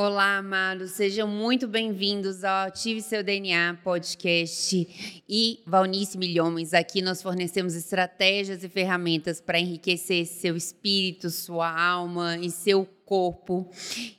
Olá, amados, sejam muito bem-vindos ao Ative Seu DNA podcast e Valnice Milhomens. Aqui nós fornecemos estratégias e ferramentas para enriquecer seu espírito, sua alma e seu corpo.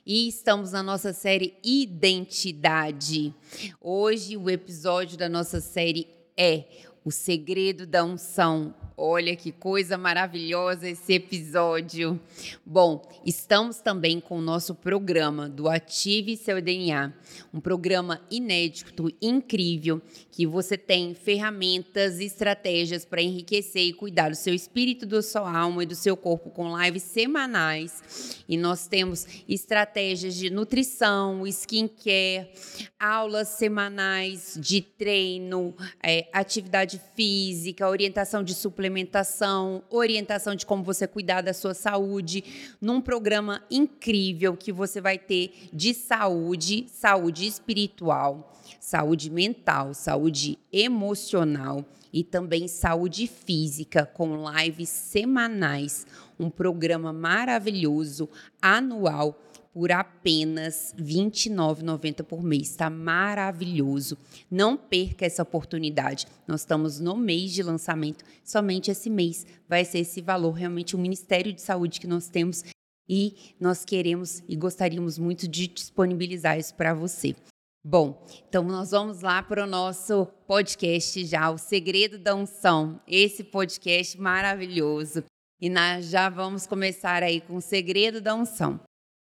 E estamos na nossa série Identidade. Hoje, o episódio da nossa série é O Segredo da Unção Olha que coisa maravilhosa esse episódio. Bom, estamos também com o nosso programa do Ative Seu DNA, um programa inédito, incrível, que você tem ferramentas e estratégias para enriquecer e cuidar do seu espírito, da sua alma e do seu corpo com lives semanais. E nós temos estratégias de nutrição, skincare, aulas semanais de treino, é, atividade física, orientação de suplementação, orientação de como você cuidar da sua saúde, num programa incrível que você vai ter de saúde, saúde espiritual, saúde mental, saúde emocional e também saúde física com lives semanais, um programa maravilhoso anual por apenas R$ 29,90 por mês. Está maravilhoso. Não perca essa oportunidade. Nós estamos no mês de lançamento. Somente esse mês vai ser esse valor. Realmente, o Ministério de Saúde que nós temos e nós queremos e gostaríamos muito de disponibilizar isso para você. Bom, então nós vamos lá para o nosso podcast já, O Segredo da Unção. Esse podcast maravilhoso. E nós já vamos começar aí com o Segredo da Unção.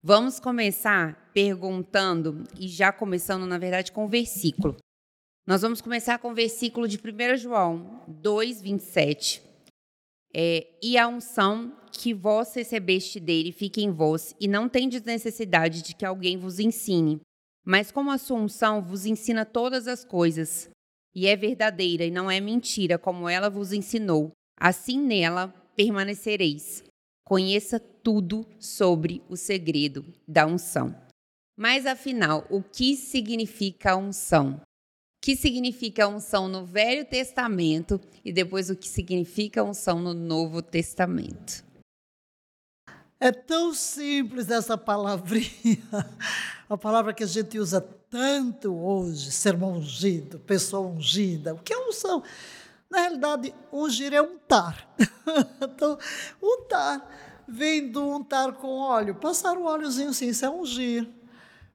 Vamos começar perguntando, e já começando, na verdade, com o versículo. Nós vamos começar com o versículo de 1 João 2, 27. É, e a unção que vós recebeste dele fique em vós, e não tendes necessidade de que alguém vos ensine. Mas como a sua unção vos ensina todas as coisas, e é verdadeira e não é mentira, como ela vos ensinou, assim nela permanecereis. Conheça tudo sobre o segredo da unção. Mas afinal, o que significa unção? O que significa unção no Velho Testamento e depois o que significa unção no Novo Testamento? É tão simples essa palavrinha, a palavra que a gente usa tanto hoje, sermão ungido, pessoa ungida. O que é unção? Na realidade, ungir é untar. então, untar vem do untar com óleo. Passar o óleozinho assim, isso é ungir.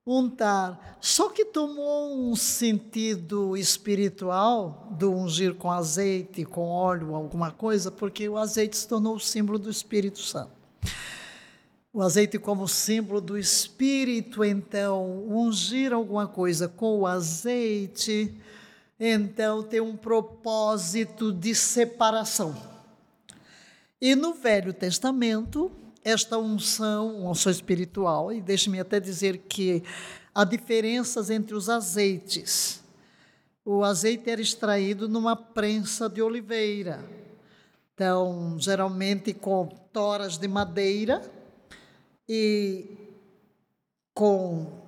Untar. Só que tomou um sentido espiritual do ungir com azeite, com óleo, alguma coisa, porque o azeite se tornou o símbolo do Espírito Santo. O azeite como símbolo do Espírito, então, ungir alguma coisa com o azeite então tem um propósito de separação. E no Velho Testamento, esta unção, unção espiritual, e deixe-me até dizer que há diferenças entre os azeites. O azeite era extraído numa prensa de oliveira. Então, geralmente com toras de madeira e com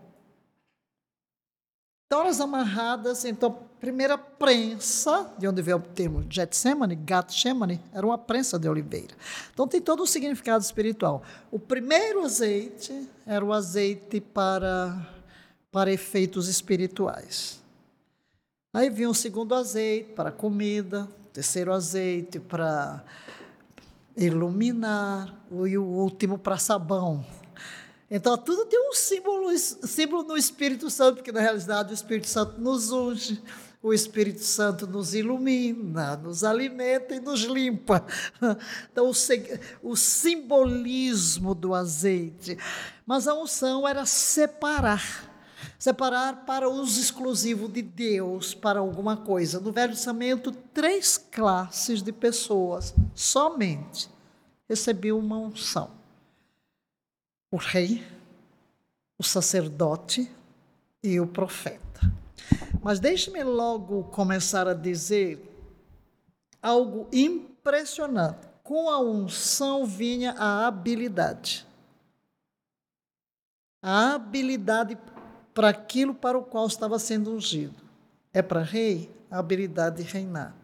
toras amarradas, então primeira prensa, de onde veio o termo Getsemane, Gatsemane, era uma prensa de oliveira. Então tem todo um significado espiritual. O primeiro azeite era o azeite para, para efeitos espirituais. Aí vinha o segundo azeite para comida, o terceiro azeite para iluminar, e o último para sabão. Então, tudo tem um símbolo, símbolo no Espírito Santo, porque na realidade o Espírito Santo nos unge, o Espírito Santo nos ilumina, nos alimenta e nos limpa. Então, o, o simbolismo do azeite. Mas a unção era separar separar para uso exclusivo de Deus para alguma coisa. No Velho Testamento, três classes de pessoas somente recebiam uma unção: o rei, o sacerdote e o profeta. Mas deixe-me logo começar a dizer algo impressionante. Com a unção vinha a habilidade. A habilidade para aquilo para o qual estava sendo ungido. É para rei a habilidade de reinar.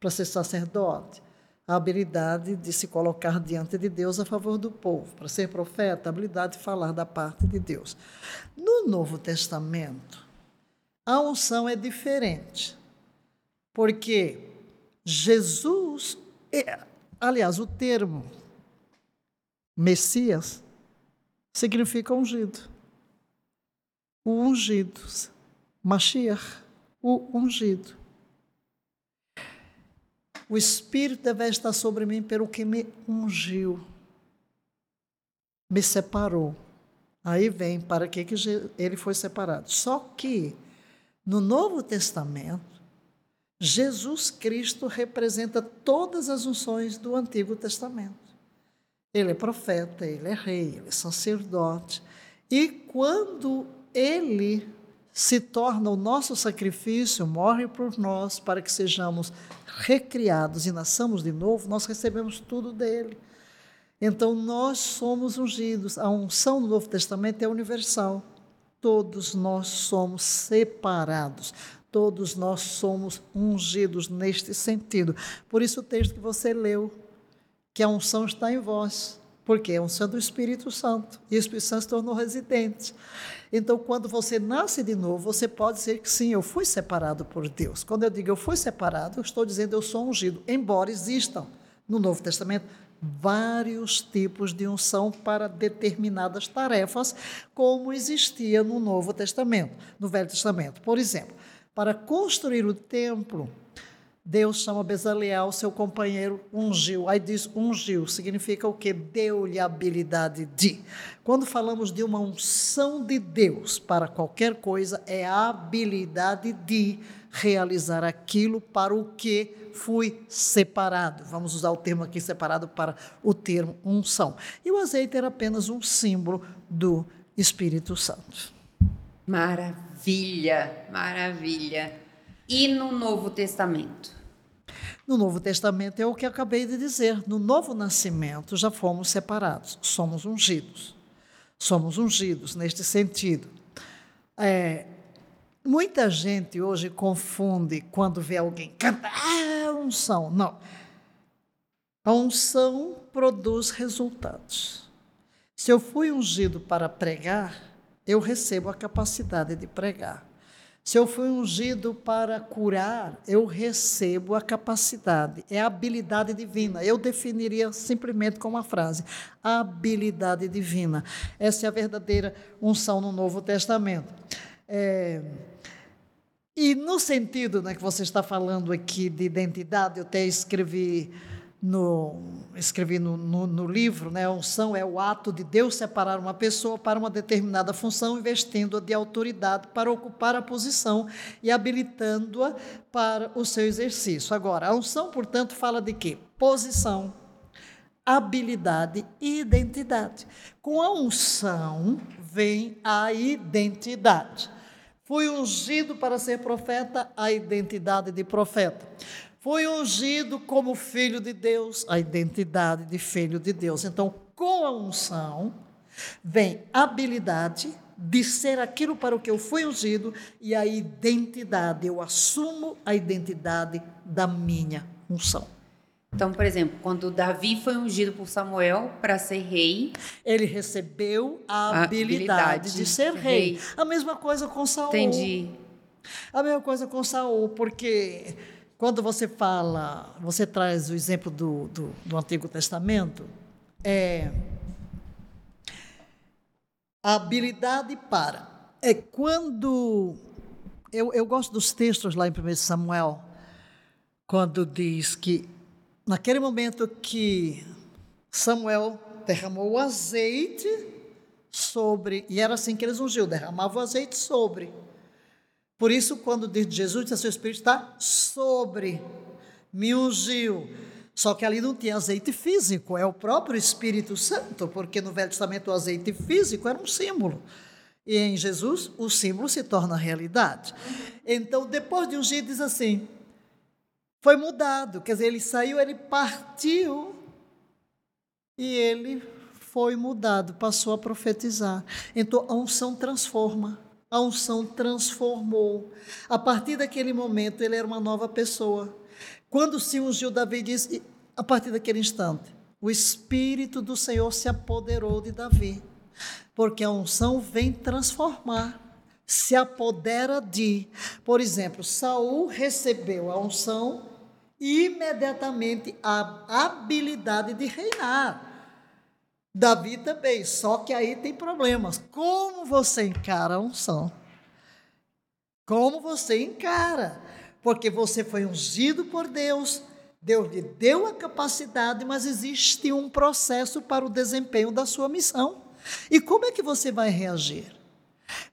Para ser sacerdote, a habilidade de se colocar diante de Deus a favor do povo. Para ser profeta, a habilidade de falar da parte de Deus. No Novo Testamento, a unção é diferente. Porque Jesus, é, aliás, o termo Messias significa ungido. O ungido. Mashiach, o ungido. O Espírito deve estar sobre mim pelo que me ungiu, me separou. Aí vem para que, que ele foi separado. Só que no Novo Testamento, Jesus Cristo representa todas as unções do Antigo Testamento. Ele é profeta, ele é rei, ele é sacerdote. E quando ele se torna o nosso sacrifício, morre por nós para que sejamos recriados e nasçamos de novo, nós recebemos tudo dele. Então nós somos ungidos. A unção do Novo Testamento é universal. Todos nós somos separados. Todos nós somos ungidos neste sentido. Por isso o texto que você leu, que a unção está em vós, porque é a unção do Espírito Santo. E o Espírito Santo se tornou residente. Então, quando você nasce de novo, você pode dizer que sim, eu fui separado por Deus. Quando eu digo eu fui separado, eu estou dizendo eu sou ungido, embora existam no Novo Testamento vários tipos de unção para determinadas tarefas, como existia no Novo Testamento, no Velho Testamento. Por exemplo, para construir o templo, Deus chama Bezaliel, seu companheiro, ungiu. Aí diz ungiu, significa o que? Deu-lhe a habilidade de. Quando falamos de uma unção de Deus para qualquer coisa, é a habilidade de realizar aquilo para o que fui separado. Vamos usar o termo aqui separado para o termo unção. E o azeite era apenas um símbolo do Espírito Santo. Maravilha, maravilha. E no Novo Testamento? No Novo Testamento é o que acabei de dizer. No novo nascimento já fomos separados, somos ungidos. Somos ungidos neste sentido. É, muita gente hoje confunde quando vê alguém cantar, ah, unção. Não. A unção produz resultados. Se eu fui ungido para pregar, eu recebo a capacidade de pregar. Se eu fui ungido para curar, eu recebo a capacidade, é a habilidade divina. Eu definiria simplesmente com uma frase: habilidade divina. Essa é a verdadeira unção no Novo Testamento. É, e no sentido né, que você está falando aqui de identidade, eu até escrevi no, escrevi no, no, no, livro, né, a unção é o ato de Deus separar uma pessoa para uma determinada função, investindo-a de autoridade para ocupar a posição e habilitando-a para o seu exercício. Agora, a unção, portanto, fala de quê? Posição, habilidade e identidade. Com a unção vem a identidade. Fui ungido para ser profeta, a identidade de profeta. Foi ungido como filho de Deus, a identidade de filho de Deus. Então, com a unção, vem habilidade de ser aquilo para o que eu fui ungido e a identidade. Eu assumo a identidade da minha unção. Então, por exemplo, quando Davi foi ungido por Samuel para ser rei, ele recebeu a, habilidade, habilidade, de ser rei. rei. A mesma coisa com Saul. Entendi. A mesma coisa com Saul, porque quando você fala, você traz o exemplo do, do, do Antigo Testamento, é a habilidade para. É quando. Eu, eu gosto dos textos lá em 1 Samuel, quando diz que, naquele momento que Samuel derramou o azeite sobre. E era assim que eles ungiam, derramava o azeite sobre por isso, quando diz Jesus, diz, seu Espírito está sobre, me ungiu. Só que ali não tinha azeite físico, é o próprio Espírito Santo, porque no Velho Testamento o azeite físico era um símbolo. E em Jesus o símbolo se torna realidade. Então, depois de ungir, diz assim: foi mudado, quer dizer, ele saiu, ele partiu e ele foi mudado, passou a profetizar. Então, a unção transforma. A unção transformou. A partir daquele momento, ele era uma nova pessoa. Quando se ungiu, Davi disse: a partir daquele instante, o Espírito do Senhor se apoderou de Davi, porque a unção vem transformar, se apodera de. Por exemplo, Saul recebeu a unção imediatamente a habilidade de reinar. Davi também, só que aí tem problemas. Como você encara a unção? Como você encara? Porque você foi ungido por Deus, Deus lhe deu a capacidade, mas existe um processo para o desempenho da sua missão. E como é que você vai reagir?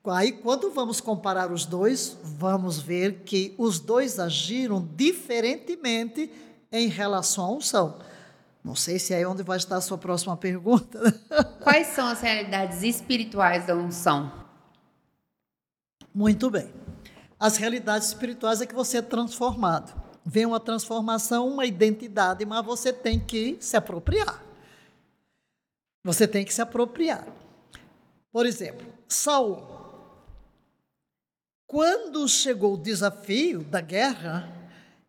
Aí, quando vamos comparar os dois, vamos ver que os dois agiram diferentemente em relação à unção. Não sei se é onde vai estar a sua próxima pergunta. Quais são as realidades espirituais da unção? Muito bem. As realidades espirituais é que você é transformado vem uma transformação, uma identidade, mas você tem que se apropriar. Você tem que se apropriar. Por exemplo, Saul. Quando chegou o desafio da guerra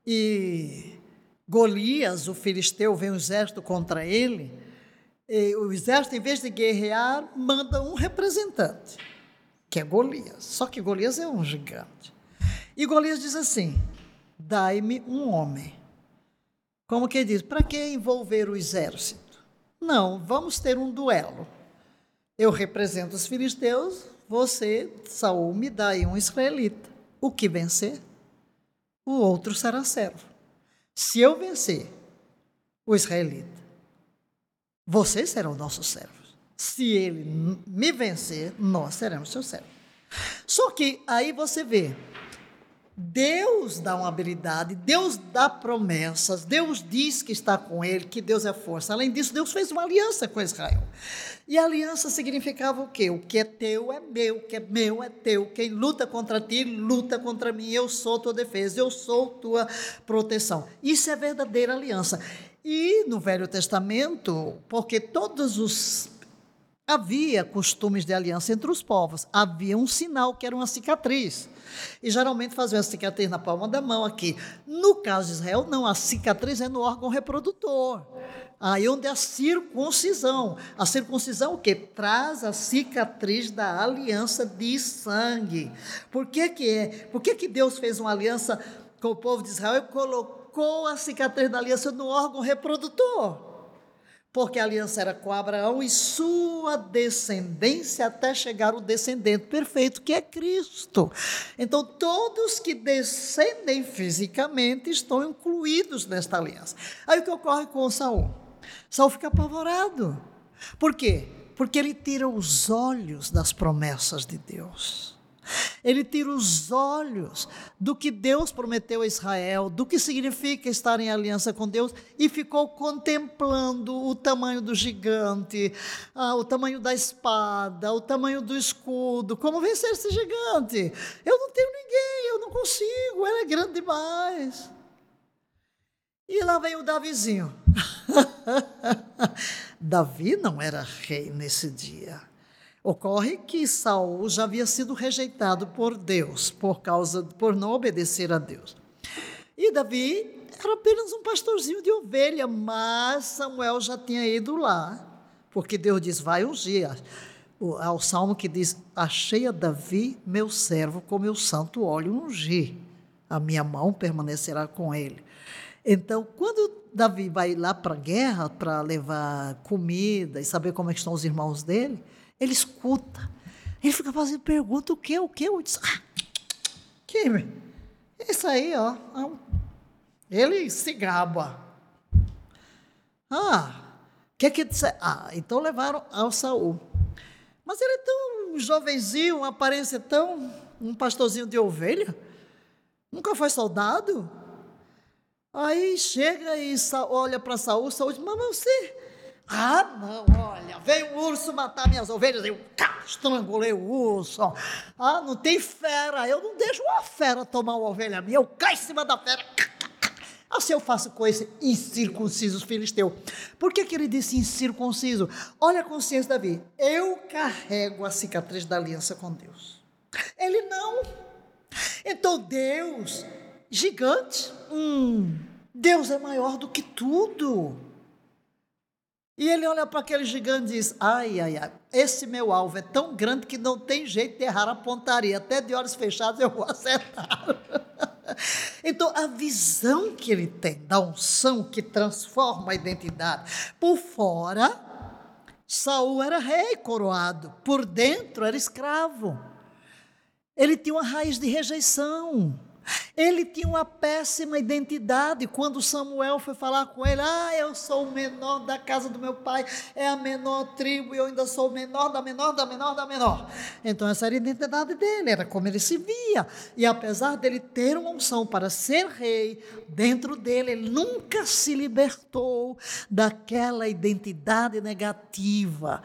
e Golias, o filisteu, vem um exército contra ele, o exército, em vez de guerrear, manda um representante, que é Golias. Só que Golias é um gigante. E Golias diz assim: dai-me um homem. Como que diz? Para que envolver o exército? Não, vamos ter um duelo. Eu represento os filisteus, você, Saul, me dá aí um israelita. O que vencer, o outro será servo. Se eu vencer o israelita, vocês serão nossos servos. Se ele me vencer, nós seremos seus servos. Só que aí você vê, Deus dá uma habilidade, Deus dá promessas, Deus diz que está com ele, que Deus é força. Além disso, Deus fez uma aliança com Israel. E a aliança significava o quê? O que é teu é meu, o que é meu é teu. Quem luta contra ti, luta contra mim. Eu sou tua defesa, eu sou tua proteção. Isso é verdadeira aliança. E no Velho Testamento, porque todos os havia costumes de aliança entre os povos, havia um sinal que era uma cicatriz. E geralmente fazia uma cicatriz na palma da mão aqui. No caso de Israel, não, a cicatriz é no órgão reprodutor. Aí onde é a circuncisão. A circuncisão o que? Traz a cicatriz da aliança de sangue. Por que que é? Por que que Deus fez uma aliança com o povo de Israel e colocou a cicatriz da aliança no órgão reprodutor? Porque a aliança era com Abraão e sua descendência até chegar o descendente perfeito, que é Cristo. Então, todos que descendem fisicamente estão incluídos nesta aliança. Aí o que ocorre com Saul? Saul fica apavorado. Por quê? Porque ele tira os olhos das promessas de Deus. Ele tira os olhos do que Deus prometeu a Israel, do que significa estar em aliança com Deus, e ficou contemplando o tamanho do gigante, ah, o tamanho da espada, o tamanho do escudo. Como vencer esse gigante? Eu não tenho ninguém, eu não consigo, ele é grande demais. E lá vem o Davizinho. Davi não era rei nesse dia. Ocorre que Saul já havia sido rejeitado por Deus por causa por não obedecer a Deus. E Davi era apenas um pastorzinho de ovelha, mas Samuel já tinha ido lá, porque Deus diz: "Vai ungir". Ao salmo que diz: "Achei a Davi, meu servo, com meu santo óleo ungir. A minha mão permanecerá com ele". Então, quando Davi vai lá para a guerra para levar comida e saber como é estão os irmãos dele, ele escuta. Ele fica fazendo pergunta: o que, o que? Eu disse: ah, que? Isso aí, ó. Ele se gaba. Ah, que que disse? Ah, então levaram ao Saul. Mas ele é tão jovenzinho, uma aparência tão. um pastorzinho de ovelha. Nunca foi soldado. Aí chega e olha para Saul, Saul diz: Mas você ah, não, olha, veio um urso matar minhas ovelhas, eu cá, estrangulei o urso. Ah, não tem fera, eu não deixo uma fera tomar uma ovelha minha, eu caio em cima da fera. Assim eu faço com esse incircunciso filisteu. Por que, que ele disse incircunciso? Olha a consciência de Davi. Eu carrego a cicatriz da aliança com Deus. Ele não. Então Deus, gigante, hum, Deus é maior do que tudo. E ele olha para aquele gigante e diz: Ai, ai, ai, esse meu alvo é tão grande que não tem jeito de errar a pontaria. Até de olhos fechados eu vou acertar. então, a visão que ele tem da unção que transforma a identidade. Por fora, Saul era rei coroado, por dentro era escravo. Ele tinha uma raiz de rejeição. Ele tinha uma péssima identidade. Quando Samuel foi falar com ele, ah, eu sou o menor da casa do meu pai, é a menor tribo e eu ainda sou o menor da menor da menor da menor. Então essa era a identidade dele, era como ele se via. E apesar dele ter uma unção para ser rei, dentro dele ele nunca se libertou daquela identidade negativa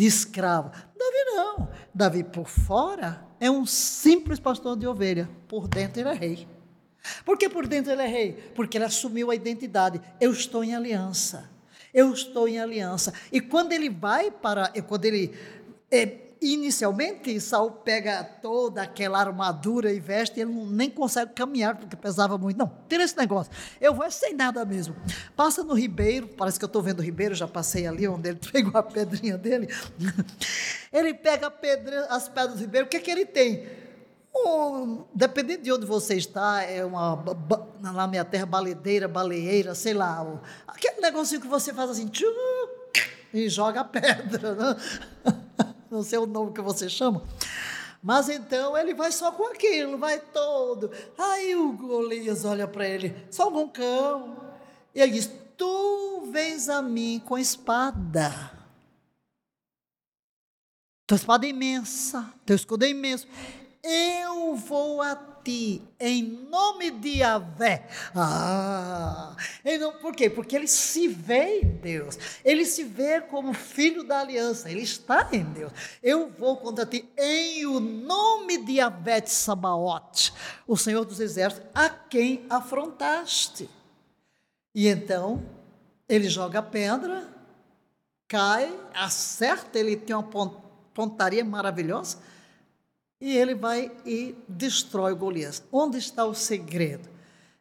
de escravo. Davi não. Davi por fora é um simples pastor de ovelha, por dentro ele é rei. Por que por dentro ele é rei? Porque ele assumiu a identidade. Eu estou em aliança. Eu estou em aliança. E quando ele vai para, quando ele é, inicialmente, Saul pega toda aquela armadura e veste, ele nem consegue caminhar, porque pesava muito. Não, tira esse negócio. Eu vou sem nada mesmo. Passa no ribeiro, parece que eu estou vendo o ribeiro, já passei ali onde ele pegou a pedrinha dele. Ele pega pedra, as pedras do ribeiro, o que, é que ele tem? Um, dependendo de onde você está, é uma na minha terra baledeira, baleeira, sei lá, aquele negocinho que você faz assim, tchum, e joga a pedra. Né? não sei o nome que você chama. Mas então ele vai só com aquilo, vai todo. Aí o Golias olha para ele, só um cão. E ele diz: Tu vens a mim com espada. Tua espada é imensa, teu escudo é imenso. Eu vou a ti, em nome de Yahvé. Ah, por quê? Porque ele se vê em Deus, ele se vê como filho da aliança, ele está em Deus. Eu vou contra ti em o nome de Yahvé de Sabaote, o Senhor dos Exércitos, a quem afrontaste. E então, ele joga a pedra, cai, acerta, ele tem uma pontaria maravilhosa, e ele vai e destrói Golias. Onde está o segredo?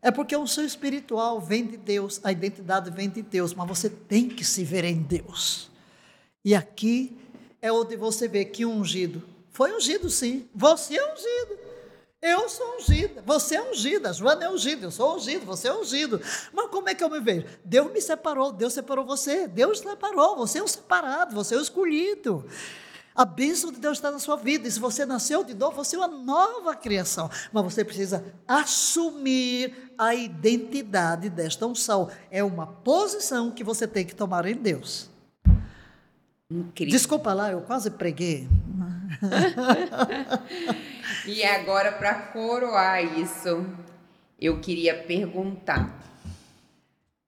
É porque o seu espiritual vem de Deus, a identidade vem de Deus, mas você tem que se ver em Deus. E aqui é onde você vê que ungido foi ungido, sim. Você é ungido. Eu sou ungida, você é ungida, Joana é ungida, eu sou ungido, você é ungido. Mas como é que eu me vejo? Deus me separou, Deus separou você, Deus separou, você é o separado, você é o escolhido. A bênção de Deus está na sua vida. E se você nasceu de novo, você é uma nova criação. Mas você precisa assumir a identidade desta unção. É uma posição que você tem que tomar em Deus. Incrível. Desculpa lá, eu quase preguei. e agora, para coroar isso, eu queria perguntar: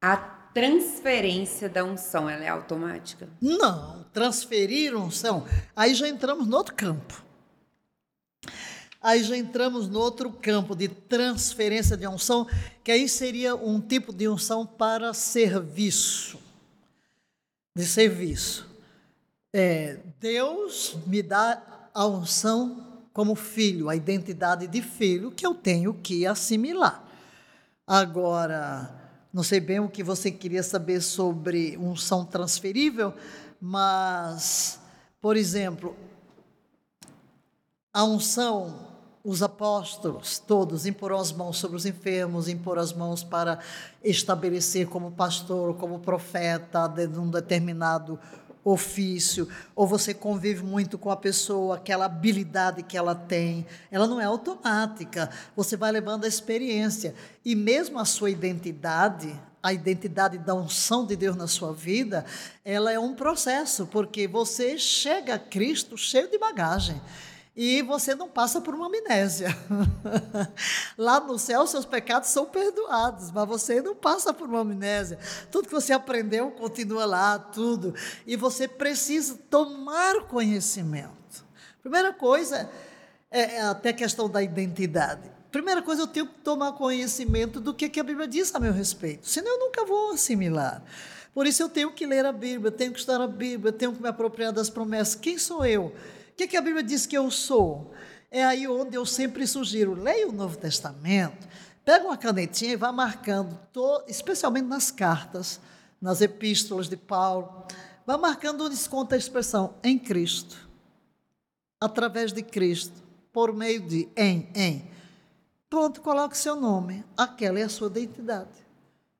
a transferência da unção ela é automática? Não transferir unção, aí já entramos no outro campo. Aí já entramos no outro campo de transferência de unção, que aí seria um tipo de unção para serviço. De serviço. É, Deus me dá a unção como filho, a identidade de filho que eu tenho que assimilar. Agora, não sei bem o que você queria saber sobre unção transferível, mas, por exemplo, a unção, os apóstolos todos imporam as mãos sobre os enfermos, imporam as mãos para estabelecer como pastor, como profeta de um determinado ofício, ou você convive muito com a pessoa, aquela habilidade que ela tem, ela não é automática, você vai levando a experiência. E mesmo a sua identidade, a identidade da unção de Deus na sua vida, ela é um processo, porque você chega a Cristo cheio de bagagem. E você não passa por uma amnésia. Lá no céu, seus pecados são perdoados, mas você não passa por uma amnésia. Tudo que você aprendeu continua lá, tudo. E você precisa tomar conhecimento. Primeira coisa é, é até a questão da identidade. Primeira coisa, eu tenho que tomar conhecimento do que, que a Bíblia diz a meu respeito, senão eu nunca vou assimilar. Por isso eu tenho que ler a Bíblia, tenho que estudar a Bíblia, tenho que me apropriar das promessas. Quem sou eu? O que, que a Bíblia diz que eu sou? É aí onde eu sempre sugiro, leia o Novo Testamento, Pega uma canetinha e vá marcando, especialmente nas cartas, nas epístolas de Paulo, vá marcando onde se conta a expressão em Cristo, através de Cristo, por meio de em, em. Pronto, coloque seu nome. Aquela é a sua identidade.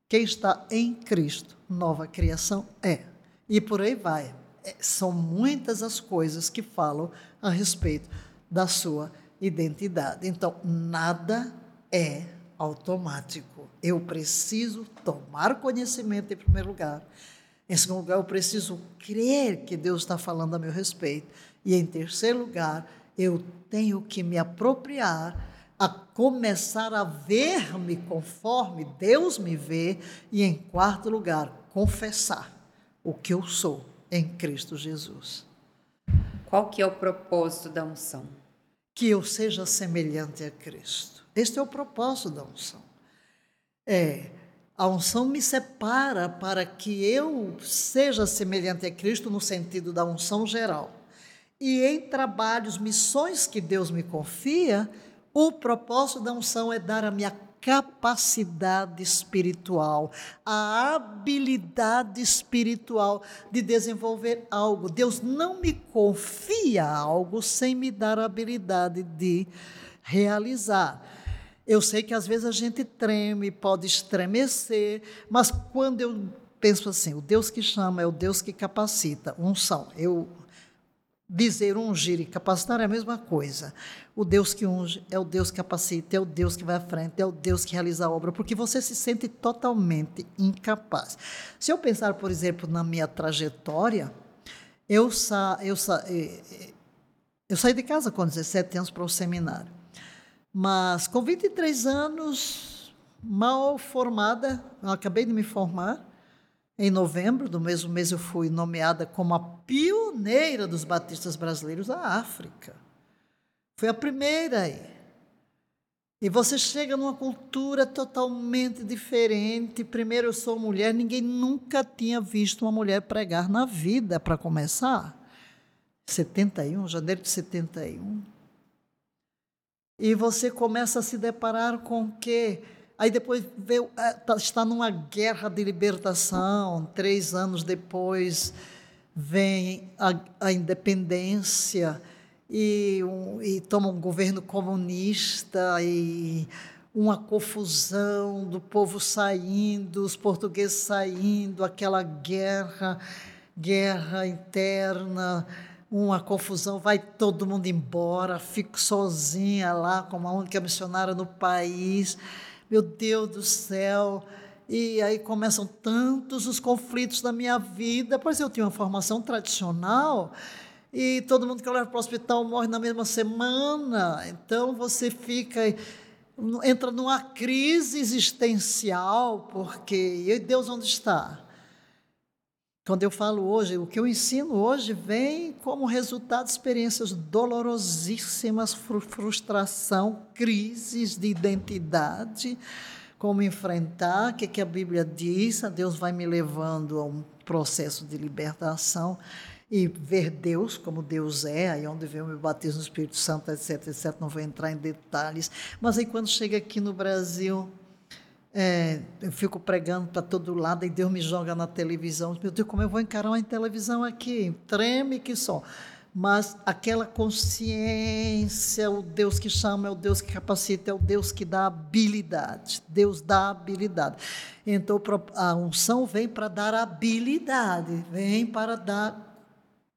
Quem está em Cristo, nova criação é. E por aí vai. É, são muitas as coisas que falam a respeito da sua identidade. Então, nada é automático. Eu preciso tomar conhecimento em primeiro lugar. Em segundo lugar, eu preciso crer que Deus está falando a meu respeito. E em terceiro lugar, eu tenho que me apropriar a começar a ver-me conforme Deus me vê. E em quarto lugar, confessar o que eu sou em Cristo Jesus. Qual que é o propósito da unção? Que eu seja semelhante a Cristo. Este é o propósito da unção. É, a unção me separa para que eu seja semelhante a Cristo no sentido da unção geral. E em trabalhos, missões que Deus me confia, o propósito da unção é dar a minha capacidade espiritual, a habilidade espiritual de desenvolver algo. Deus não me confia algo sem me dar a habilidade de realizar. Eu sei que às vezes a gente treme, pode estremecer, mas quando eu penso assim, o Deus que chama é o Deus que capacita, unção. Eu dizer ungir e capacitar é a mesma coisa. O Deus que unge é o Deus que capacita, é o Deus que vai à frente, é o Deus que realiza a obra, porque você se sente totalmente incapaz. Se eu pensar, por exemplo, na minha trajetória, eu, sa eu, sa eh, eh, eu saí de casa com 17 anos para o seminário. Mas com 23 anos, mal formada, acabei de me formar, em novembro do mesmo mês, eu fui nomeada como a pioneira dos batistas brasileiros da África. Foi a primeira aí. E você chega numa cultura totalmente diferente. Primeiro, eu sou mulher, ninguém nunca tinha visto uma mulher pregar na vida, para começar. 71, janeiro de 71. E você começa a se deparar com o quê? Aí depois veio, é, tá, está numa guerra de libertação. Três anos depois vem a, a independência e, um, e toma um governo comunista e uma confusão do povo saindo, os portugueses saindo, aquela guerra, guerra interna, uma confusão, vai todo mundo embora, fico sozinha lá como a única missionária no país meu Deus do céu. E aí começam tantos os conflitos da minha vida. Pois eu tinha uma formação tradicional e todo mundo que leva para o hospital morre na mesma semana. Então você fica entra numa crise existencial, porque e Deus onde está? Quando eu falo hoje, o que eu ensino hoje vem como resultado de experiências dolorosíssimas, frustração, crises de identidade, como enfrentar, o que, que a Bíblia diz, a Deus vai me levando a um processo de libertação e ver Deus como Deus é, aí onde vem o meu batismo no Espírito Santo, etc, etc, não vou entrar em detalhes, mas aí quando chega aqui no Brasil, é, eu fico pregando para todo lado e Deus me joga na televisão. Meu Deus, como eu vou encarar uma televisão aqui? Treme que só. Mas aquela consciência, o Deus que chama é o Deus que capacita, é o Deus que dá habilidade. Deus dá habilidade. Então a unção vem para dar habilidade, vem para dar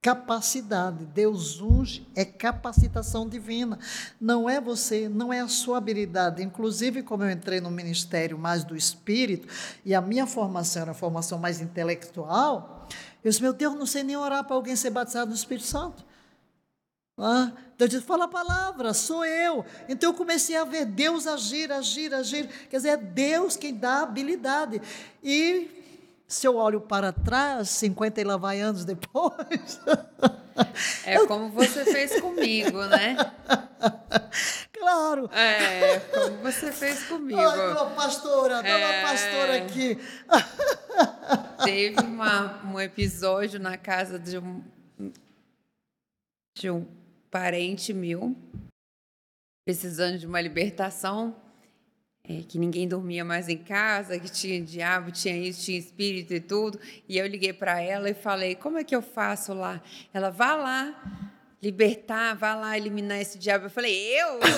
capacidade. Deus unge é capacitação divina. Não é você, não é a sua habilidade. Inclusive, como eu entrei no ministério mais do espírito e a minha formação era formação mais intelectual, eu disse: Meu Deus, não sei nem orar para alguém ser batizado no Espírito Santo. Ah, Deus disse, fala a palavra, sou eu. Então eu comecei a ver Deus agir, agir, agir. Quer dizer, é Deus quem dá habilidade. E se eu olho para trás, 50 e lá vai anos depois. É como você fez comigo, né? Claro. É, como você fez comigo. Ai, uma pastora, dá é... uma pastora aqui. Teve uma, um episódio na casa de um, de um parente meu, precisando de uma libertação. É, que ninguém dormia mais em casa, que tinha diabo, tinha isso, tinha espírito e tudo. E eu liguei para ela e falei: como é que eu faço lá? Ela, vá lá, libertar, vá lá eliminar esse diabo. Eu falei: eu?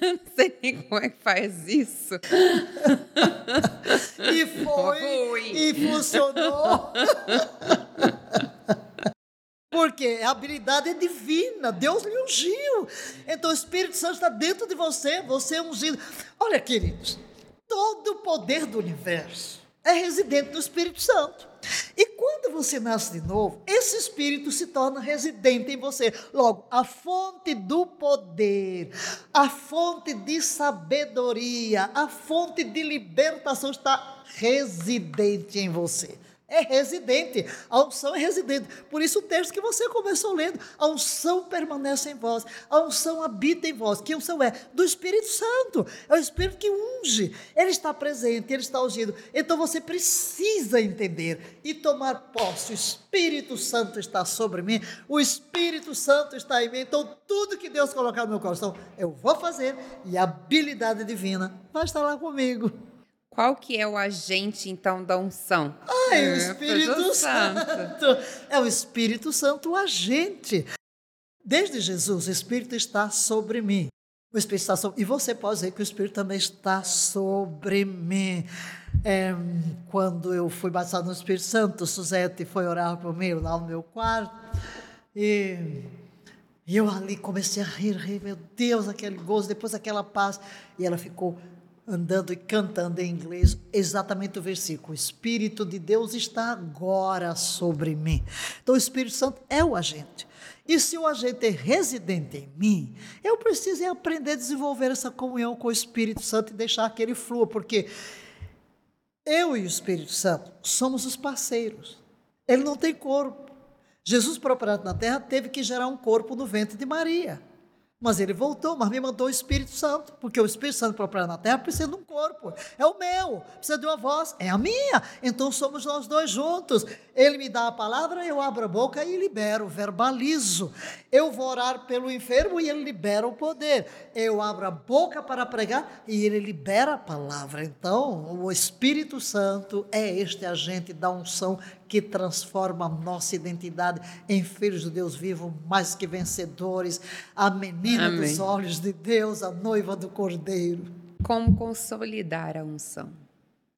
Não sei nem como é que faz isso. E foi, foi. e funcionou. Porque a habilidade é divina, Deus lhe ungiu. Então o Espírito Santo está dentro de você, você é ungido. Olha, queridos, todo o poder do universo é residente do Espírito Santo. E quando você nasce de novo, esse Espírito se torna residente em você. Logo, a fonte do poder, a fonte de sabedoria, a fonte de libertação está residente em você é residente. A unção é residente. Por isso o texto que você começou lendo, a unção permanece em vós, a unção habita em vós. Que unção é? Do Espírito Santo. É o Espírito que unge. Ele está presente, ele está ungido. Então você precisa entender e tomar posse. O Espírito Santo está sobre mim, o Espírito Santo está em mim. Então tudo que Deus colocar no meu coração, eu vou fazer e a habilidade divina vai estar lá comigo. Qual que é o agente, então, da unção? Ah, é o Espírito Santo. Santo. É o Espírito Santo o agente. Desde Jesus, o Espírito está sobre mim. O Espírito está sobre... E você pode dizer que o Espírito também está sobre mim. É, quando eu fui batizado no Espírito Santo, Suzete foi orar por mim lá no meu quarto. E, e eu ali comecei a rir, rir, meu Deus, aquele gozo, depois aquela paz. E ela ficou andando e cantando em inglês exatamente o versículo: O Espírito de Deus está agora sobre mim. Então, o Espírito Santo é o agente. E se o agente é residente em mim, eu preciso aprender a desenvolver essa comunhão com o Espírito Santo e deixar que ele flua, porque eu e o Espírito Santo somos os parceiros. Ele não tem corpo. Jesus, operar na terra, teve que gerar um corpo no ventre de Maria. Mas ele voltou, mas me mandou o Espírito Santo, porque o Espírito Santo para operar na terra precisa de um corpo. É o meu, precisa de uma voz, é a minha. Então somos nós dois juntos. Ele me dá a palavra, eu abro a boca e libero, verbalizo. Eu vou orar pelo enfermo e ele libera o poder. Eu abro a boca para pregar e ele libera a palavra. Então, o Espírito Santo é este agente da unção que transforma a nossa identidade em filhos do Deus vivo, mais que vencedores, a menina Amém. dos olhos de Deus, a noiva do Cordeiro. Como consolidar a unção?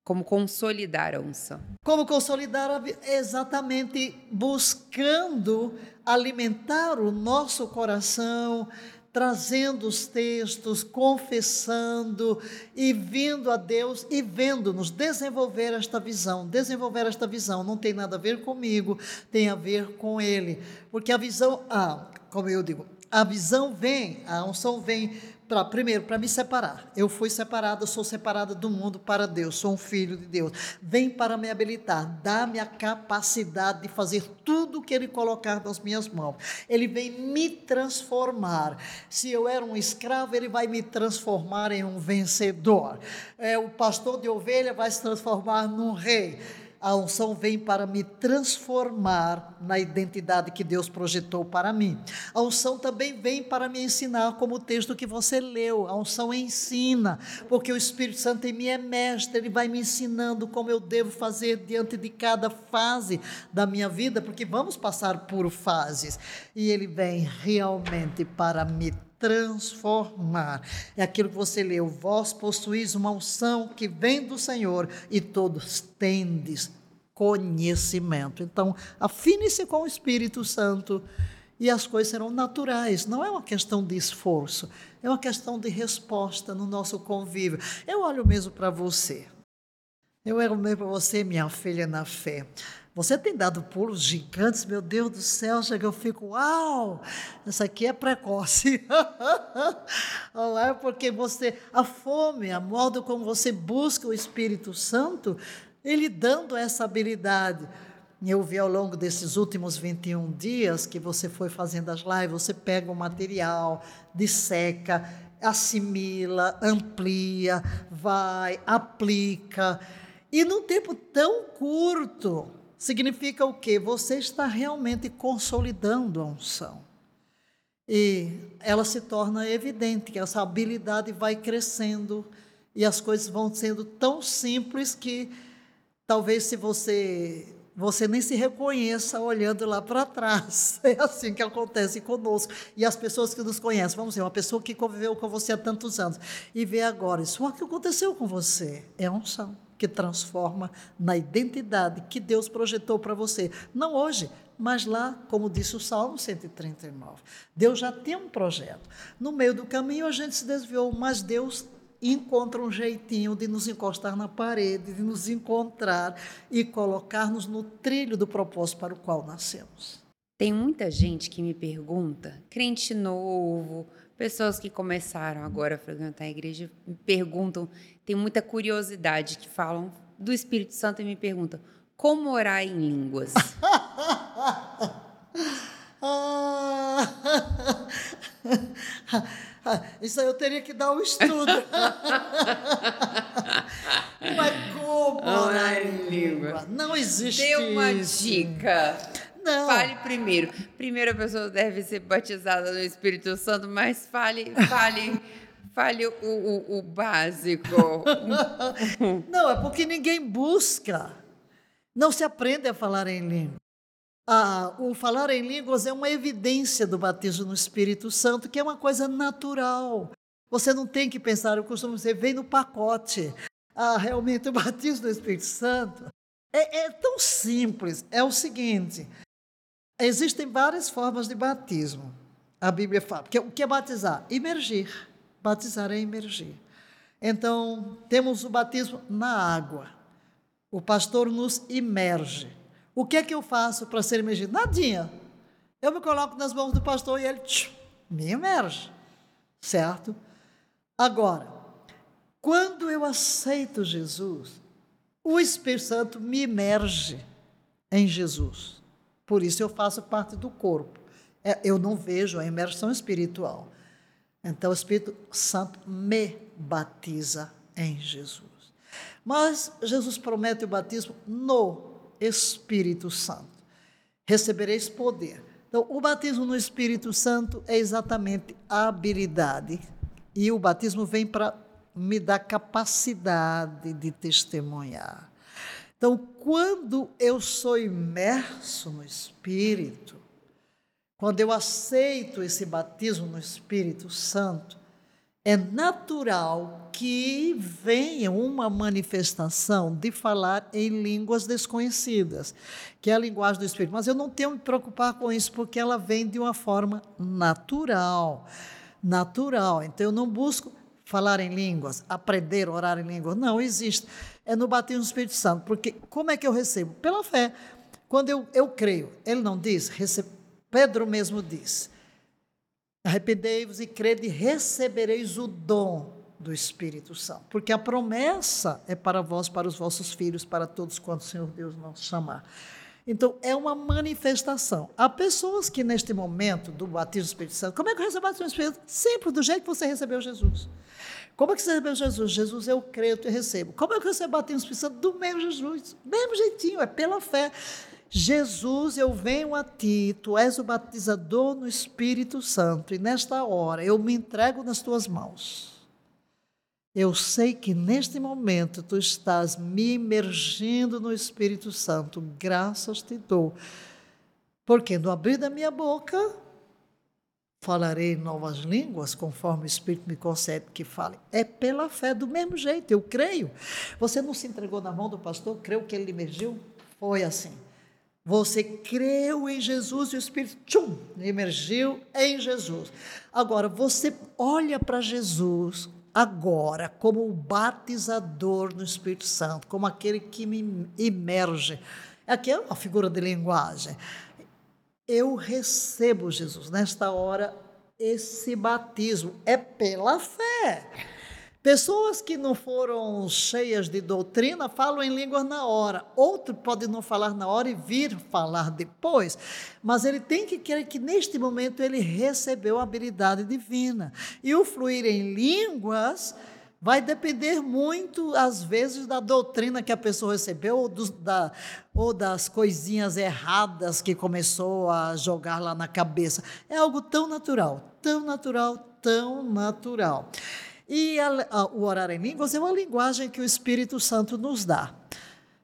Como consolidar a unção? Como consolidar exatamente buscando alimentar o nosso coração, trazendo os textos, confessando e vindo a Deus e vendo-nos desenvolver esta visão. Desenvolver esta visão não tem nada a ver comigo, tem a ver com Ele. Porque a visão, ah, como eu digo, a visão vem, a unção vem Pra, primeiro, para me separar. Eu fui separada, sou separada do mundo para Deus, sou um filho de Deus. Vem para me habilitar, dá-me a capacidade de fazer tudo o que Ele colocar nas minhas mãos. Ele vem me transformar. Se eu era um escravo, Ele vai me transformar em um vencedor. É, o pastor de ovelha vai se transformar num rei a unção vem para me transformar na identidade que Deus projetou para mim. A unção também vem para me ensinar, como o texto que você leu. A unção ensina, porque o Espírito Santo em mim é mestre, ele vai me ensinando como eu devo fazer diante de cada fase da minha vida, porque vamos passar por fases. E ele vem realmente para me transformar. É aquilo que você leu: vós possuís uma unção que vem do Senhor e todos tendes conhecimento. Então, afine-se com o Espírito Santo e as coisas serão naturais. Não é uma questão de esforço, é uma questão de resposta no nosso convívio. Eu olho mesmo para você. Eu olho mesmo para você, minha filha na fé. Você tem dado pulos gigantes, meu Deus do céu, chega eu fico, uau, essa aqui é precoce. É porque você, a fome, a modo como você busca o Espírito Santo, ele dando essa habilidade. Eu vi ao longo desses últimos 21 dias que você foi fazendo as lives, você pega o material, disseca, assimila, amplia, vai, aplica. E num tempo tão curto, significa o quê? Você está realmente consolidando a unção. E ela se torna evidente, que essa habilidade vai crescendo e as coisas vão sendo tão simples que talvez se você você nem se reconheça olhando lá para trás. É assim que acontece conosco. E as pessoas que nos conhecem, vamos dizer, uma pessoa que conviveu com você há tantos anos e vê agora, isso é o que aconteceu com você. É unção que transforma na identidade que Deus projetou para você. Não hoje, mas lá, como disse o Salmo 139. Deus já tem um projeto. No meio do caminho a gente se desviou, mas Deus encontra um jeitinho de nos encostar na parede, de nos encontrar e colocar-nos no trilho do propósito para o qual nascemos. Tem muita gente que me pergunta, crente novo, pessoas que começaram agora a frequentar a igreja, me perguntam, tem muita curiosidade, que falam do Espírito Santo e me perguntam, como orar em línguas? Isso aí eu teria que dar um estudo. Mas como orar em língua? Não existe Dê uma dica. Não. Fale primeiro. Primeiro a pessoa deve ser batizada no Espírito Santo, mas fale, fale, fale o, o, o básico. Não, é porque ninguém busca. Não se aprende a falar em língua. Ah, o falar em línguas é uma evidência do batismo no Espírito Santo, que é uma coisa natural. Você não tem que pensar, eu costumo dizer, vem no pacote. Ah, realmente o batismo do Espírito Santo é, é tão simples. É o seguinte: existem várias formas de batismo. A Bíblia fala. Porque, o que é batizar? Imergir. Batizar é imergir. Então, temos o batismo na água. O pastor nos imerge. O que é que eu faço para ser imergido? Nadinha. Eu me coloco nas mãos do pastor e ele tch, me emerge. Certo? Agora, quando eu aceito Jesus, o Espírito Santo me emerge em Jesus. Por isso eu faço parte do corpo. É, eu não vejo a imersão espiritual. Então o Espírito Santo me batiza em Jesus. Mas Jesus promete o batismo no Espírito Santo. Recebereis poder. Então, o batismo no Espírito Santo é exatamente a habilidade. E o batismo vem para me dar capacidade de testemunhar. Então, quando eu sou imerso no Espírito, quando eu aceito esse batismo no Espírito Santo, é natural que venha uma manifestação de falar em línguas desconhecidas, que é a linguagem do Espírito. Mas eu não tenho que me preocupar com isso, porque ela vem de uma forma natural. Natural. Então eu não busco falar em línguas, aprender a orar em línguas. Não existe. É no batismo do Espírito Santo. Porque como é que eu recebo? Pela fé. Quando eu, eu creio, ele não diz, Pedro mesmo diz Arrependei-vos e crede, recebereis o dom do Espírito Santo. Porque a promessa é para vós, para os vossos filhos, para todos quantos o Senhor Deus nos chamar. Então, é uma manifestação. Há pessoas que, neste momento do batismo do Espírito Santo, como é que eu recebo o batismo do Espírito Santo? Sempre do jeito que você recebeu Jesus. Como é que você recebeu Jesus? Jesus, eu creio, eu recebo. Como é que eu recebo o batismo do Espírito Santo? Do mesmo Jesus. Mesmo jeitinho, é pela fé. Jesus, eu venho a ti, tu és o batizador no Espírito Santo, e nesta hora eu me entrego nas tuas mãos. Eu sei que neste momento tu estás me imergindo no Espírito Santo, graças te dou, porque no abrir da minha boca falarei novas línguas, conforme o Espírito me concede que fale. É pela fé, do mesmo jeito, eu creio. Você não se entregou na mão do pastor, creu que ele emergiu? Foi assim. Você creu em Jesus e o Espírito tchum, emergiu em Jesus. Agora, você olha para Jesus agora como o batizador no Espírito Santo, como aquele que me emerge. Aqui é uma figura de linguagem. Eu recebo Jesus nesta hora, esse batismo é pela fé. Pessoas que não foram cheias de doutrina falam em línguas na hora. Outro pode não falar na hora e vir falar depois. Mas ele tem que querer que neste momento ele recebeu a habilidade divina. E o fluir em línguas Vai depender muito, às vezes, da doutrina que a pessoa recebeu ou, da, ou das coisinhas erradas que começou a jogar lá na cabeça. É algo tão natural, tão natural, tão natural. E a, a, o orar em línguas é uma linguagem que o Espírito Santo nos dá.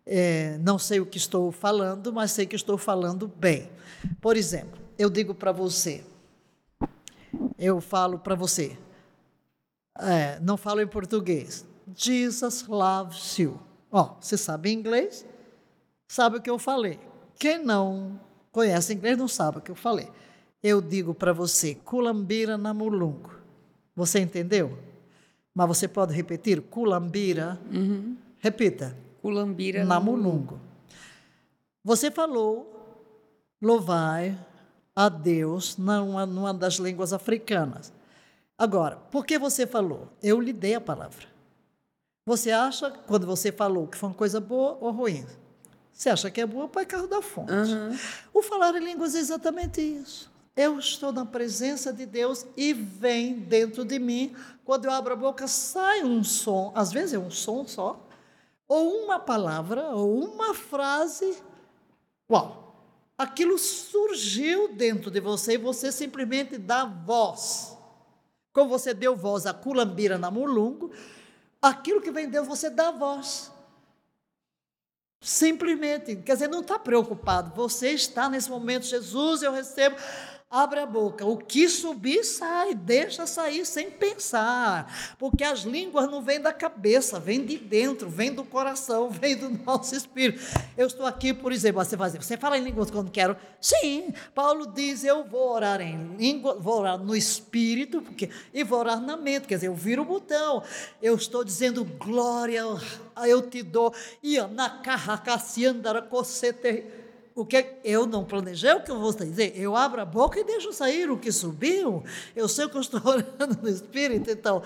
É, não sei o que estou falando, mas sei que estou falando bem. Por exemplo, eu digo para você, eu falo para você, é, não falo em português. Jesus loves you. Ó, você sabe inglês? Sabe o que eu falei. Quem não conhece inglês não sabe o que eu falei. Eu digo para você, culambira na mulungo. Você entendeu? Mas você pode repetir? Culambira. Uhum. Repita. Culambira na mulungo. Você falou, louvai a Deus numa, numa das línguas africanas. Agora, por que você falou? Eu lhe dei a palavra. Você acha, quando você falou, que foi uma coisa boa ou ruim? Você acha que é boa, põe carro da fonte. Uhum. O falar em línguas é exatamente isso. Eu estou na presença de Deus e vem dentro de mim. Quando eu abro a boca, sai um som. Às vezes é um som só. Ou uma palavra, ou uma frase. Uau! Aquilo surgiu dentro de você e você simplesmente dá voz. Como você deu voz a Culambira na Mulungo, aquilo que vem de Deus você dá voz. Simplesmente, quer dizer, não está preocupado. Você está nesse momento, Jesus, eu recebo abre a boca. O que subir, sai, deixa sair sem pensar. Porque as línguas não vêm da cabeça, vêm de dentro, vêm do coração, vêm do nosso espírito. Eu estou aqui, por exemplo, você faz, você fala em línguas quando quero? Sim, Paulo diz: eu vou orar em língua, vou orar no espírito, porque, e vou orar na mente, quer dizer, eu viro o botão. Eu estou dizendo glória, eu te dou. E na carracaciandara cocete o que eu não planejei, o que eu vou dizer? Eu abro a boca e deixo sair o que subiu. Eu sei que eu estou orando no Espírito, então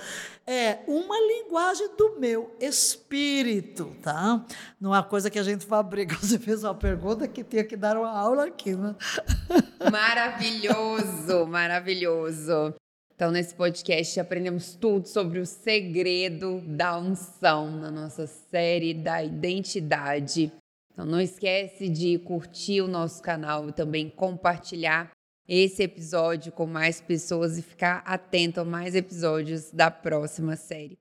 é uma linguagem do meu espírito, tá? Não é coisa que a gente fabrica. Você fez uma pergunta que tinha que dar uma aula aqui, né? Maravilhoso, maravilhoso. Então, nesse podcast, aprendemos tudo sobre o segredo da unção na nossa série da identidade. Então não esquece de curtir o nosso canal e também compartilhar esse episódio com mais pessoas e ficar atento a mais episódios da próxima série.